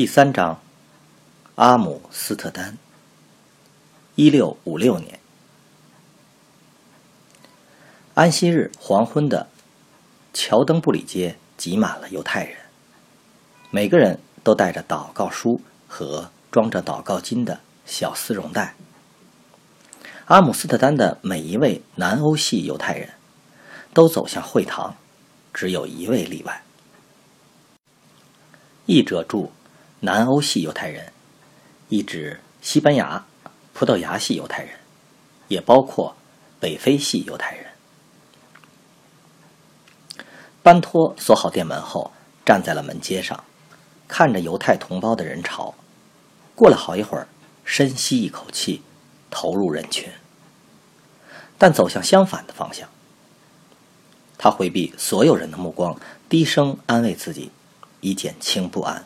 第三章，阿姆斯特丹。一六五六年，安息日黄昏的乔登布里街挤满了犹太人，每个人都带着祷告书和装着祷告金的小丝绒袋。阿姆斯特丹的每一位南欧系犹太人都走向会堂，只有一位例外。译者注。南欧系犹太人，意指西班牙、葡萄牙系犹太人，也包括北非系犹太人。班托锁好店门后，站在了门街上，看着犹太同胞的人潮。过了好一会儿，深吸一口气，投入人群，但走向相反的方向。他回避所有人的目光，低声安慰自己，以减轻不安。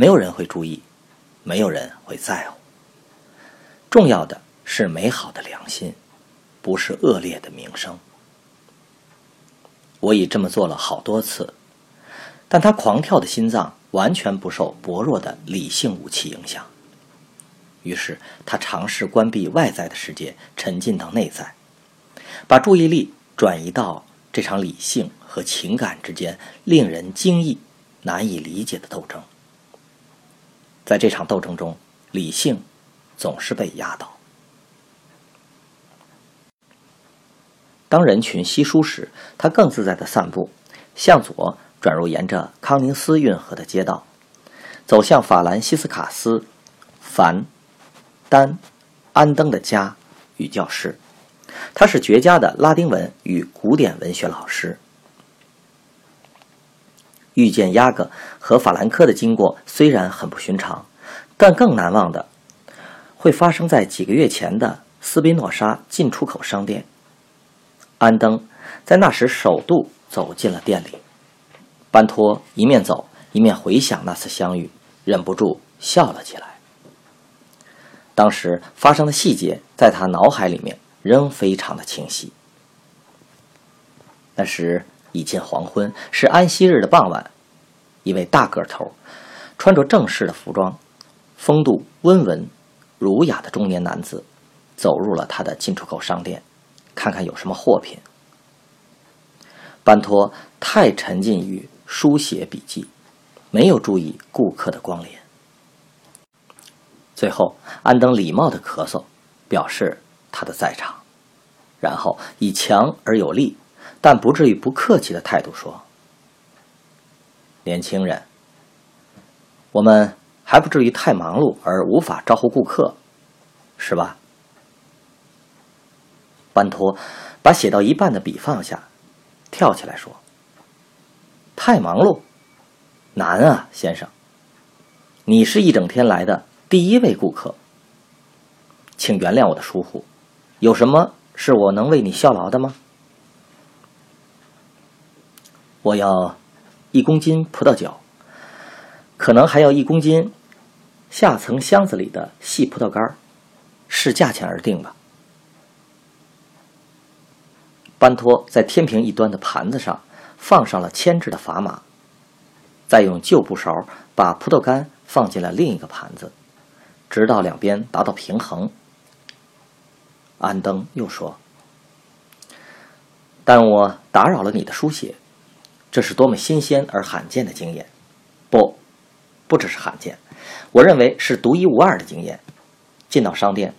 没有人会注意，没有人会在乎。重要的是美好的良心，不是恶劣的名声。我已这么做了好多次，但他狂跳的心脏完全不受薄弱的理性武器影响。于是他尝试关闭外在的世界，沉浸到内在，把注意力转移到这场理性和情感之间令人惊异、难以理解的斗争。在这场斗争中，理性总是被压倒。当人群稀疏时，他更自在的散步，向左转入沿着康宁斯运河的街道，走向法兰西斯卡斯·凡·丹·安登的家与教室。他是绝佳的拉丁文与古典文学老师。遇见亚格和法兰克的经过虽然很不寻常，但更难忘的会发生在几个月前的斯宾诺莎进出口商店。安登在那时首度走进了店里，班托一面走一面回想那次相遇，忍不住笑了起来。当时发生的细节在他脑海里面仍非常的清晰。那时。已近黄昏，是安息日的傍晚。一位大个头、穿着正式的服装、风度温文儒雅的中年男子走入了他的进出口商店，看看有什么货品。班托太沉浸于书写笔记，没有注意顾客的光临。最后，安登礼貌的咳嗽，表示他的在场，然后以强而有力。但不至于不客气的态度说：“年轻人，我们还不至于太忙碌而无法招呼顾客，是吧？”班托把写到一半的笔放下，跳起来说：“太忙碌，难啊，先生！你是一整天来的第一位顾客，请原谅我的疏忽。有什么是我能为你效劳的吗？”我要一公斤葡萄酒，可能还要一公斤下层箱子里的细葡萄干视价钱而定吧。班托在天平一端的盘子上放上了铅制的砝码，再用旧布勺把葡萄干放进了另一个盘子，直到两边达到平衡。安登又说：“但我打扰了你的书写。”这是多么新鲜而罕见的经验！不，不只是罕见，我认为是独一无二的经验。进到商店，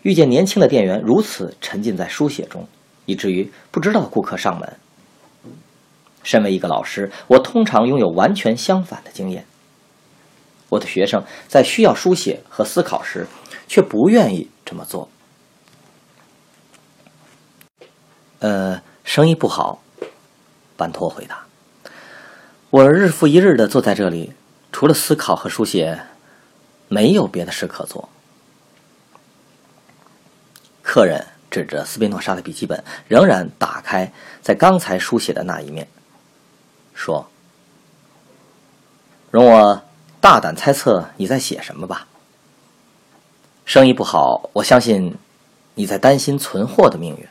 遇见年轻的店员如此沉浸在书写中，以至于不知道顾客上门。身为一个老师，我通常拥有完全相反的经验。我的学生在需要书写和思考时，却不愿意这么做。呃，生意不好。班托回答：“我日复一日的坐在这里，除了思考和书写，没有别的事可做。”客人指着斯宾诺莎的笔记本，仍然打开在刚才书写的那一面，说：“容我大胆猜测你在写什么吧。生意不好，我相信你在担心存货的命运。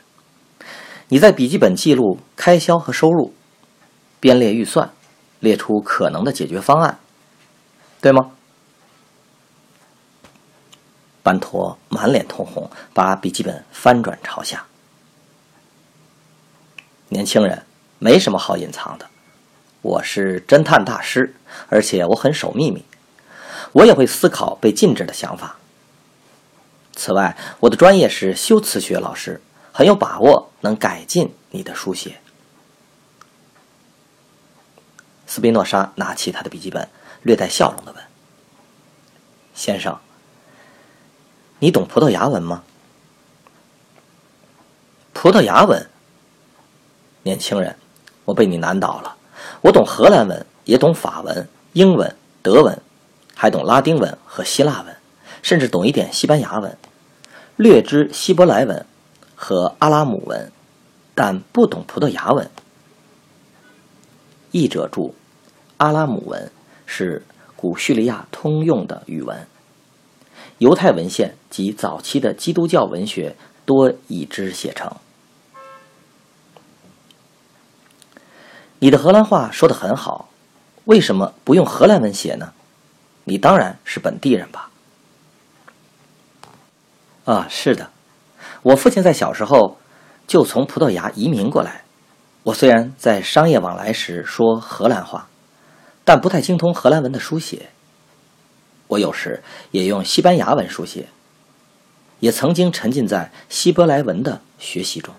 你在笔记本记录开销和收入，编列预算，列出可能的解决方案，对吗？”班托满脸通红，把笔记本翻转朝下。年轻人，没什么好隐藏的。我是侦探大师，而且我很守秘密。我也会思考被禁止的想法。此外，我的专业是修辞学老师，很有把握能改进你的书写。斯宾诺莎拿起他的笔记本，略带笑容的问：“先生。”你懂葡萄牙文吗？葡萄牙文，年轻人，我被你难倒了。我懂荷兰文，也懂法文、英文、德文，还懂拉丁文和希腊文，甚至懂一点西班牙文，略知希伯来文和阿拉姆文，但不懂葡萄牙文。译者注：阿拉姆文是古叙利亚通用的语文。犹太文献及早期的基督教文学多以之写成。你的荷兰话说的很好，为什么不用荷兰文写呢？你当然是本地人吧？啊，是的，我父亲在小时候就从葡萄牙移民过来。我虽然在商业往来时说荷兰话，但不太精通荷兰文的书写。我有时也用西班牙文书写，也曾经沉浸在希伯来文的学习中。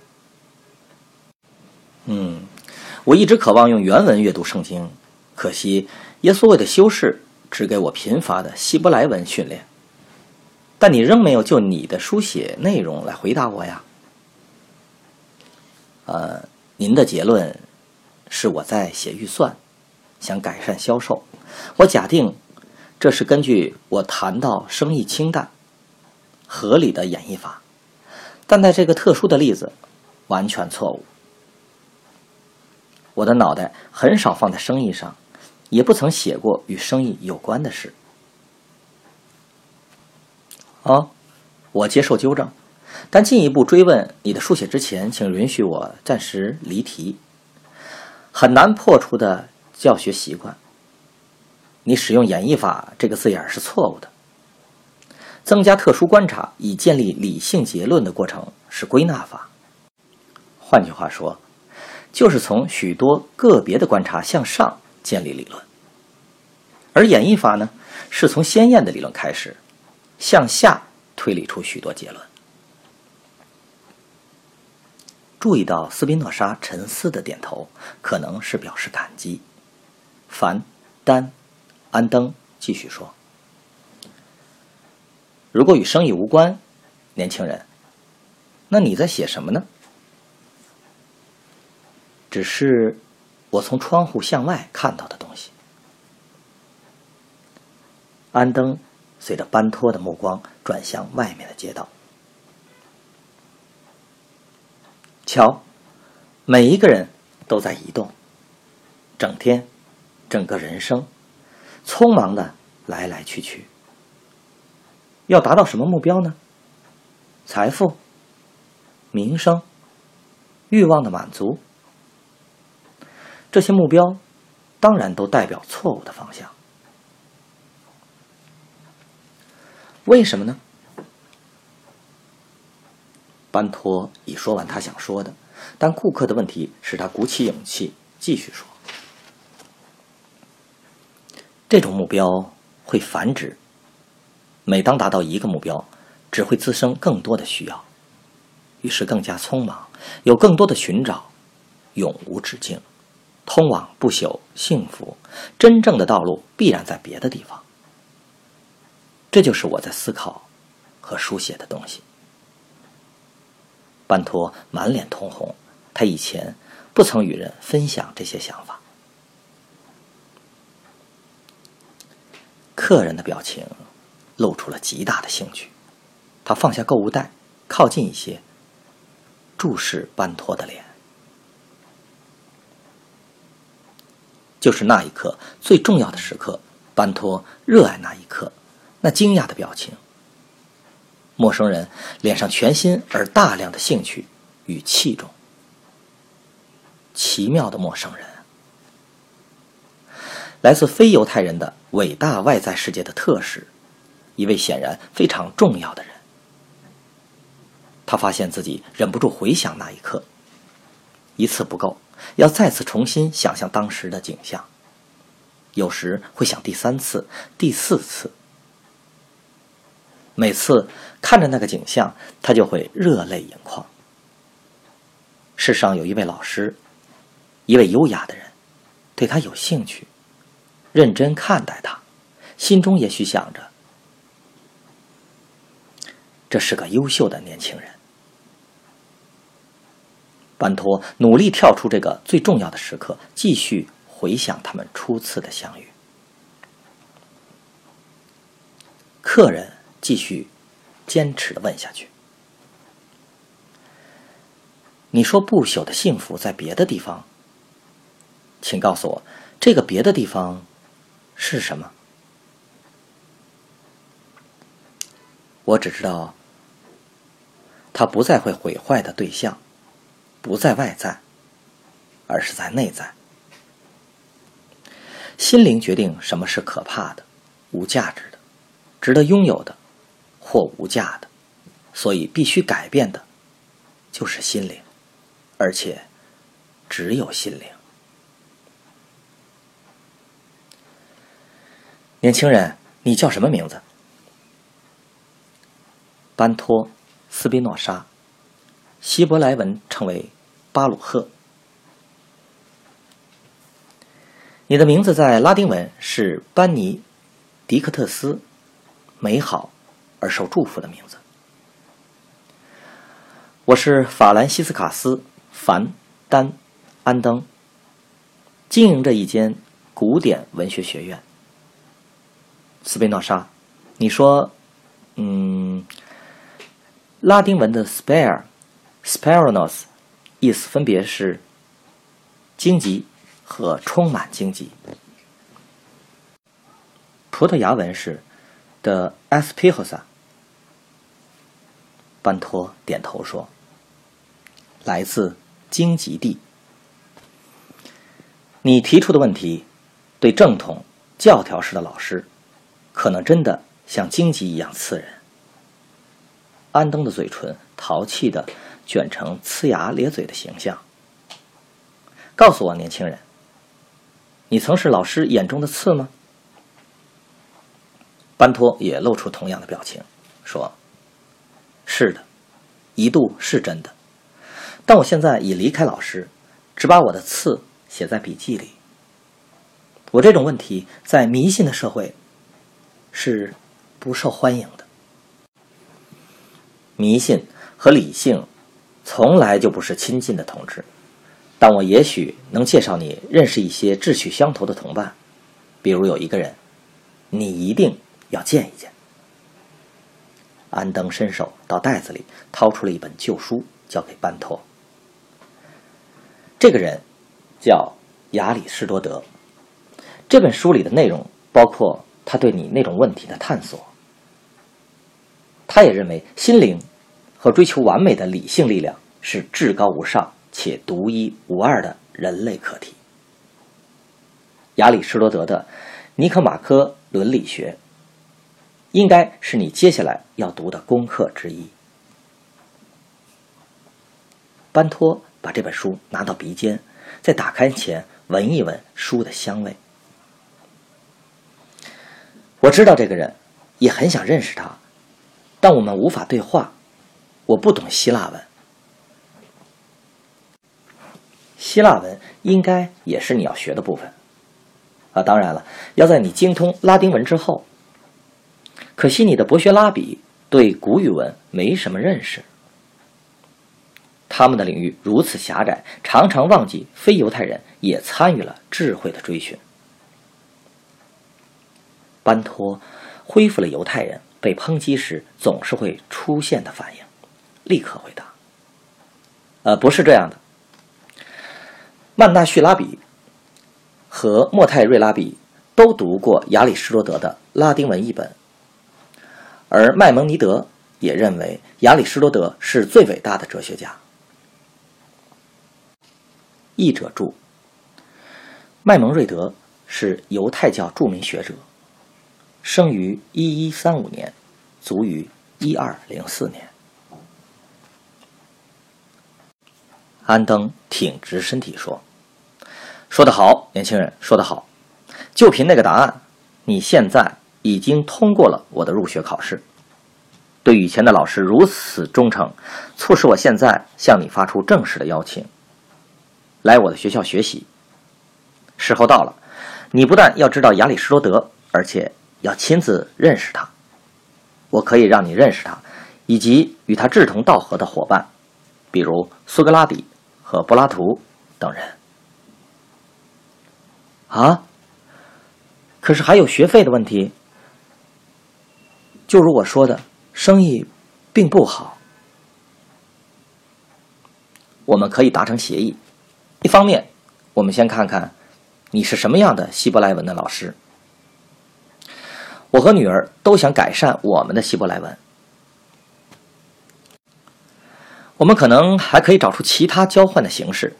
嗯，我一直渴望用原文阅读圣经，可惜耶稣为的修饰只给我贫乏的希伯来文训练。但你仍没有就你的书写内容来回答我呀？呃，您的结论是我在写预算，想改善销售。我假定。这是根据我谈到生意清淡、合理的演绎法，但在这个特殊的例子完全错误。我的脑袋很少放在生意上，也不曾写过与生意有关的事。哦，我接受纠正，但进一步追问你的书写之前，请允许我暂时离题。很难破除的教学习惯。你使用“演绎法”这个字眼是错误的。增加特殊观察以建立理性结论的过程是归纳法。换句话说，就是从许多个别的观察向上建立理论。而演绎法呢，是从鲜艳的理论开始，向下推理出许多结论。注意到斯宾诺莎沉思的点头，可能是表示感激。凡丹。安登继续说：“如果与生意无关，年轻人，那你在写什么呢？只是我从窗户向外看到的东西。”安登随着班托的目光转向外面的街道，瞧，每一个人都在移动，整天，整个人生。匆忙的来来去去，要达到什么目标呢？财富、名声、欲望的满足，这些目标当然都代表错误的方向。为什么呢？班托已说完他想说的，但顾客的问题使他鼓起勇气继续说。这种目标会繁殖，每当达到一个目标，只会滋生更多的需要，于是更加匆忙，有更多的寻找，永无止境，通往不朽幸福。真正的道路必然在别的地方。这就是我在思考和书写的东西。班托满脸通红，他以前不曾与人分享这些想法。客人的表情露出了极大的兴趣，他放下购物袋，靠近一些，注视班托的脸。就是那一刻最重要的时刻，班托热爱那一刻，那惊讶的表情。陌生人脸上全新而大量的兴趣与器重，奇妙的陌生人，来自非犹太人的伟大外在世界的特使，一位显然非常重要的人。他发现自己忍不住回想那一刻，一次不够，要再次重新想象当时的景象，有时会想第三次、第四次。每次看着那个景象，他就会热泪盈眶。世上有一位老师，一位优雅的人，对他有兴趣，认真看待他，心中也许想着，这是个优秀的年轻人。班托努力跳出这个最重要的时刻，继续回想他们初次的相遇。客人。继续坚持的问下去。你说不朽的幸福在别的地方，请告诉我，这个别的地方是什么？我只知道，它不再会毁坏的对象，不在外在，而是在内在。心灵决定什么是可怕的、无价值的、值得拥有的。或无价的，所以必须改变的，就是心灵，而且只有心灵。年轻人，你叫什么名字？班托·斯宾诺莎，希伯来文称为巴鲁赫。你的名字在拉丁文是班尼·迪克特斯，美好。而受祝福的名字。我是法兰西斯卡斯·凡·丹·安登，经营着一间古典文学学院。斯贝诺莎，你说，嗯，拉丁文的 “spare”、“sparenos” 意思分别是荆棘和充满荆棘。葡萄牙文是 “the espihosa”。班托点头说：“来自荆棘地。你提出的问题，对正统教条式的老师，可能真的像荆棘一样刺人。”安东的嘴唇淘气的卷成呲牙咧嘴的形象。告诉我，年轻人，你曾是老师眼中的刺吗？班托也露出同样的表情，说。是的，一度是真的，但我现在已离开老师，只把我的刺写在笔记里。我这种问题在迷信的社会是不受欢迎的。迷信和理性从来就不是亲近的同志，但我也许能介绍你认识一些志趣相投的同伴，比如有一个人，你一定要见一见。安登伸手到袋子里掏出了一本旧书，交给班托。这个人叫亚里士多德。这本书里的内容包括他对你那种问题的探索。他也认为心灵和追求完美的理性力量是至高无上且独一无二的人类课题。亚里士多德的《尼科马科伦理学》。应该是你接下来要读的功课之一。班托把这本书拿到鼻尖，在打开前闻一闻书的香味。我知道这个人，也很想认识他，但我们无法对话。我不懂希腊文，希腊文应该也是你要学的部分。啊，当然了，要在你精通拉丁文之后。可惜你的博学拉比对古语文没什么认识。他们的领域如此狭窄，常常忘记非犹太人也参与了智慧的追寻。班托恢复了犹太人被抨击时总是会出现的反应，立刻回答：“呃，不是这样的。曼纳叙拉比和莫泰瑞拉比都读过亚里士多德的拉丁文译本，而麦蒙尼德也认为亚里士多德是最伟大的哲学家。”译者注：麦蒙瑞德是犹太教著名学者，生于一一三五年，卒于一二零四年。安登挺直身体说：“说得好，年轻人，说得好。就凭那个答案，你现在已经通过了我的入学考试。对以前的老师如此忠诚，促使我现在向你发出正式的邀请。”来我的学校学习。时候到了，你不但要知道亚里士多德，而且要亲自认识他。我可以让你认识他，以及与他志同道合的伙伴，比如苏格拉底和柏拉图等人。啊？可是还有学费的问题。就如我说的，生意并不好。我们可以达成协议。一方面，我们先看看你是什么样的希伯来文的老师。我和女儿都想改善我们的希伯来文。我们可能还可以找出其他交换的形式。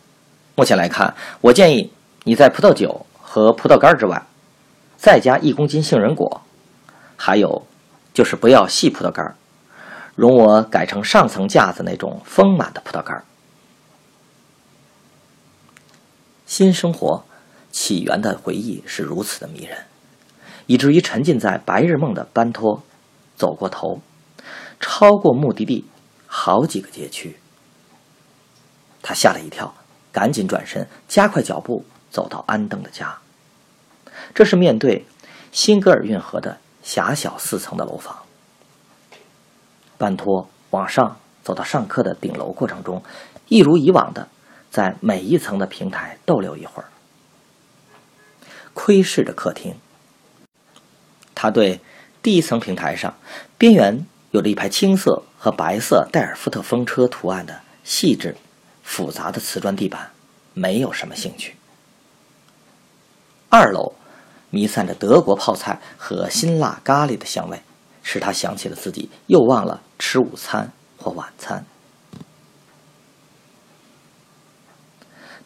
目前来看，我建议你在葡萄酒和葡萄干之外，再加一公斤杏仁果，还有就是不要细葡萄干，容我改成上层架子那种丰满的葡萄干。新生活起源的回忆是如此的迷人，以至于沉浸在白日梦的班托走过头，超过目的地好几个街区。他吓了一跳，赶紧转身，加快脚步走到安登的家。这是面对辛格尔运河的狭小四层的楼房。班托往上走到上课的顶楼过程中，一如以往的。在每一层的平台逗留一会儿，窥视着客厅。他对第一层平台上边缘有着一排青色和白色戴尔夫特风车图案的细致复杂的瓷砖地板没有什么兴趣。二楼弥散着德国泡菜和辛辣咖喱的香味，使他想起了自己又忘了吃午餐或晚餐。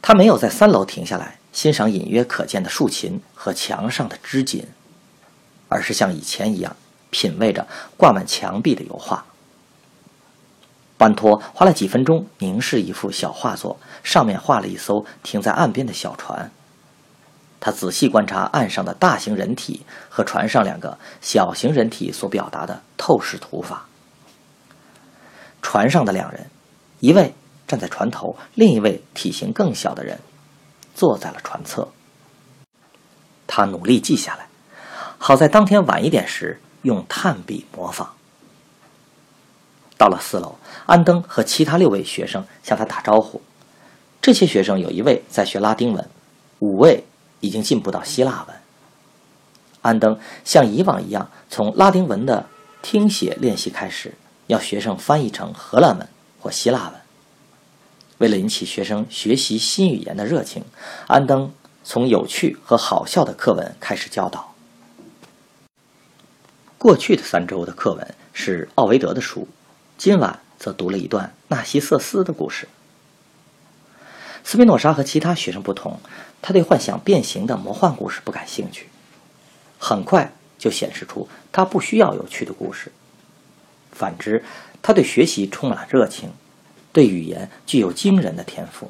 他没有在三楼停下来欣赏隐约可见的竖琴和墙上的织锦，而是像以前一样品味着挂满墙壁的油画。班托花了几分钟凝视一幅小画作，上面画了一艘停在岸边的小船。他仔细观察岸上的大型人体和船上两个小型人体所表达的透视图法。船上的两人，一位。站在船头，另一位体型更小的人坐在了船侧。他努力记下来，好在当天晚一点时用炭笔模仿。到了四楼，安登和其他六位学生向他打招呼。这些学生有一位在学拉丁文，五位已经进步到希腊文。安登像以往一样，从拉丁文的听写练习开始，要学生翻译成荷兰文或希腊文。为了引起学生学习新语言的热情，安登从有趣和好笑的课文开始教导。过去的三周的课文是奥维德的书，今晚则读了一段纳西瑟斯的故事。斯宾诺莎和其他学生不同，他对幻想变形的魔幻故事不感兴趣。很快就显示出他不需要有趣的故事。反之，他对学习充满热情。对语言具有惊人的天赋。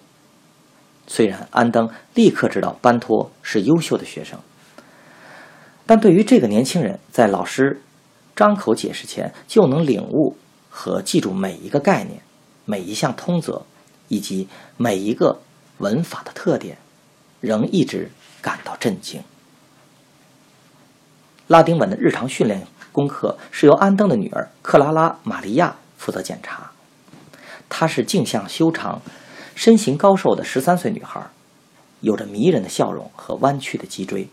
虽然安登立刻知道班托是优秀的学生，但对于这个年轻人在老师张口解释前就能领悟和记住每一个概念、每一项通则以及每一个文法的特点，仍一直感到震惊。拉丁文的日常训练功课是由安登的女儿克拉拉·玛利亚负责检查。她是镜像修长、身形高瘦的十三岁女孩，有着迷人的笑容和弯曲的脊椎。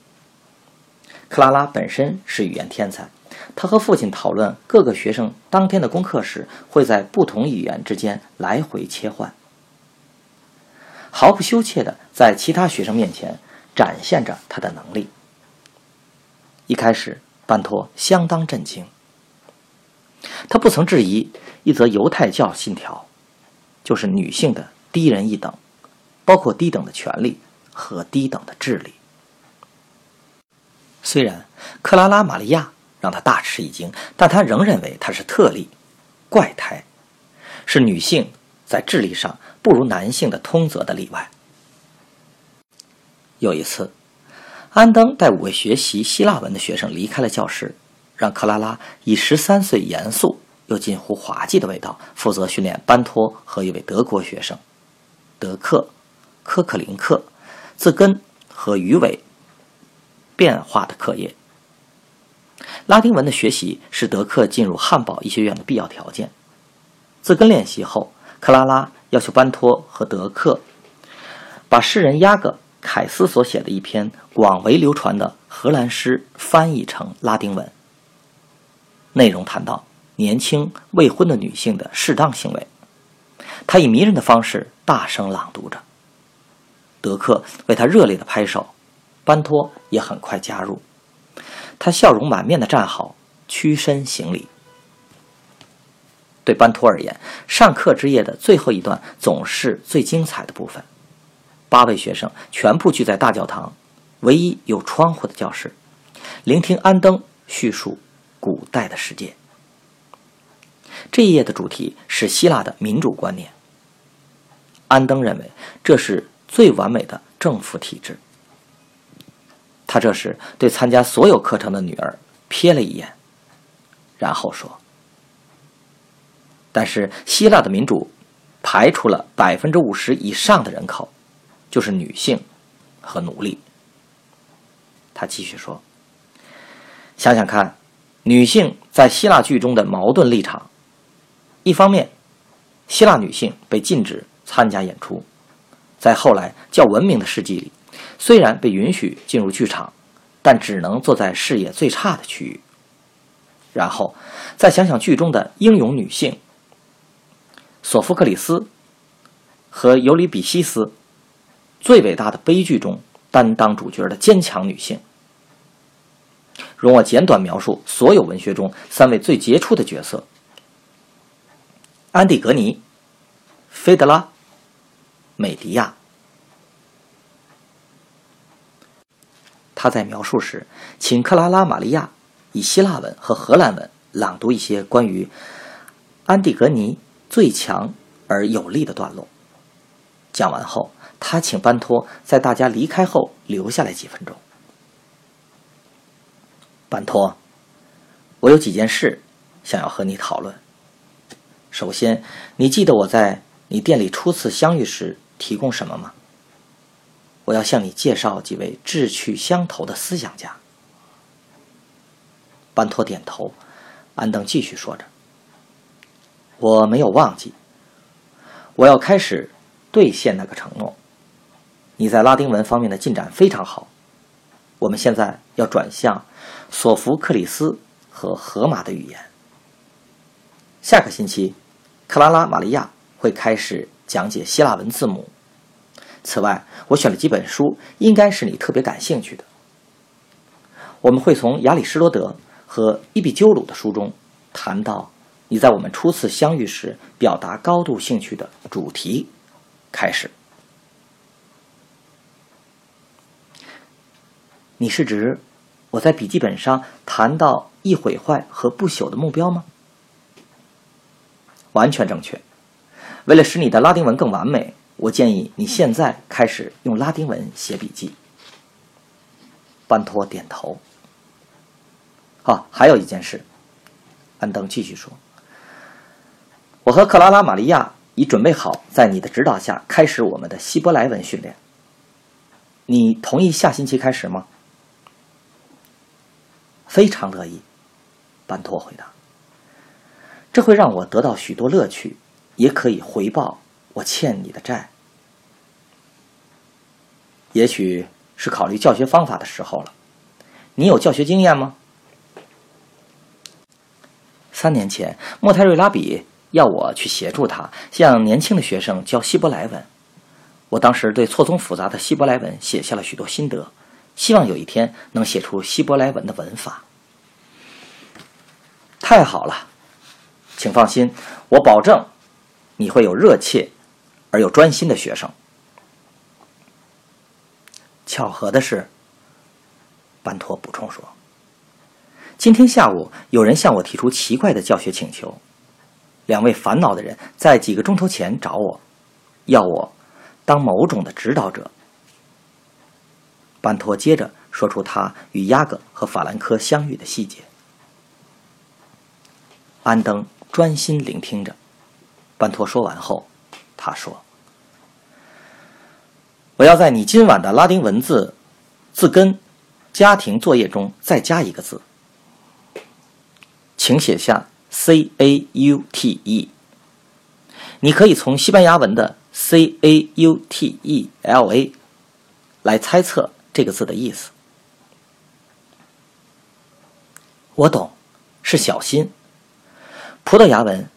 克拉拉本身是语言天才，她和父亲讨论各个学生当天的功课时，会在不同语言之间来回切换，毫不羞怯地在其他学生面前展现着她的能力。一开始，班托相当震惊。他不曾质疑一则犹太教信条，就是女性的低人一等，包括低等的权利和低等的智力。虽然克拉拉·玛利亚让他大吃一惊，但他仍认为她是特例、怪胎，是女性在智力上不如男性的通则的例外。有一次，安登带五位学习希腊文的学生离开了教室。让克拉拉以十三岁严肃又近乎滑稽的味道负责训练班托和一位德国学生德克科克林克字根和鱼尾变化的课业。拉丁文的学习是德克进入汉堡医学院的必要条件。字根练习后，克拉拉要求班托和德克把诗人雅各凯斯所写的一篇广为流传的荷兰诗翻译成拉丁文。内容谈到年轻未婚的女性的适当行为，他以迷人的方式大声朗读着。德克为他热烈的拍手，班托也很快加入。他笑容满面的站好，屈身行礼。对班托而言，上课之夜的最后一段总是最精彩的部分。八位学生全部聚在大教堂，唯一有窗户的教室，聆听安登叙述。古代的世界，这一页的主题是希腊的民主观念。安登认为这是最完美的政府体制。他这时对参加所有课程的女儿瞥了一眼，然后说：“但是希腊的民主排除了百分之五十以上的人口，就是女性和奴隶。”他继续说：“想想看。”女性在希腊剧中的矛盾立场：一方面，希腊女性被禁止参加演出；在后来较文明的世纪里，虽然被允许进入剧场，但只能坐在视野最差的区域。然后，再想想剧中的英勇女性——索福克里斯和尤里比西斯，最伟大的悲剧中担当主角的坚强女性。容我简短描述所有文学中三位最杰出的角色：安蒂格尼、菲德拉、美迪亚。他在描述时，请克拉拉·玛利亚以希腊文和荷兰文朗读一些关于安蒂格尼最强而有力的段落。讲完后，他请班托在大家离开后留下来几分钟。班托，我有几件事想要和你讨论。首先，你记得我在你店里初次相遇时提供什么吗？我要向你介绍几位志趣相投的思想家。班托点头，安登继续说着：“我没有忘记，我要开始兑现那个承诺。你在拉丁文方面的进展非常好。我们现在要转向。”索福克里斯和荷马的语言。下个星期，克拉拉·玛利亚会开始讲解希腊文字母。此外，我选了几本书，应该是你特别感兴趣的。我们会从亚里士多德和伊壁鸠鲁的书中谈到你在我们初次相遇时表达高度兴趣的主题开始。你是指？我在笔记本上谈到易毁坏和不朽的目标吗？完全正确。为了使你的拉丁文更完美，我建议你现在开始用拉丁文写笔记。班托点头。哦，还有一件事，安登继续说：“我和克拉拉·玛利亚已准备好在你的指导下开始我们的希伯来文训练。你同意下星期开始吗？”非常乐意，班托回答：“这会让我得到许多乐趣，也可以回报我欠你的债。也许是考虑教学方法的时候了。你有教学经验吗？三年前，莫泰瑞拉比要我去协助他向年轻的学生教希伯来文。我当时对错综复杂的希伯来文写下了许多心得，希望有一天能写出希伯来文的文法。太好了，请放心，我保证你会有热切而又专心的学生。巧合的是，班托补充说：“今天下午有人向我提出奇怪的教学请求，两位烦恼的人在几个钟头前找我，要我当某种的指导者。”班托接着说出他与亚格和法兰科相遇的细节。安登专心聆听着，班托说完后，他说。我要在你今晚的拉丁文字字根家庭作业中再加一个字，请写下 c a u t e。你可以从西班牙文的 c a u t e l a 来猜测这个字的意思。我懂，是小心。葡萄牙文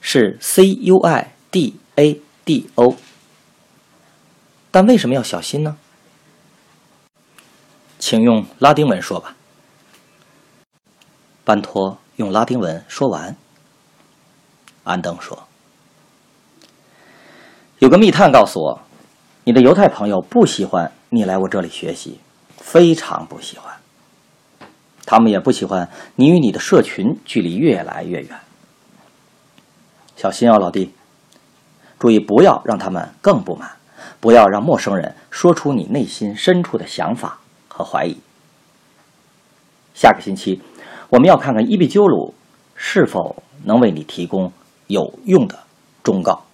是 c u i d a d o。但为什么要小心呢？请用拉丁文说吧。班托用拉丁文说完，安登说：“有个密探告诉我，你的犹太朋友不喜欢你来我这里学习，非常不喜欢。他们也不喜欢你与你的社群距离越来越远。小心哦，老弟，注意不要让他们更不满。”不要让陌生人说出你内心深处的想法和怀疑。下个星期，我们要看看伊壁鸠鲁是否能为你提供有用的忠告。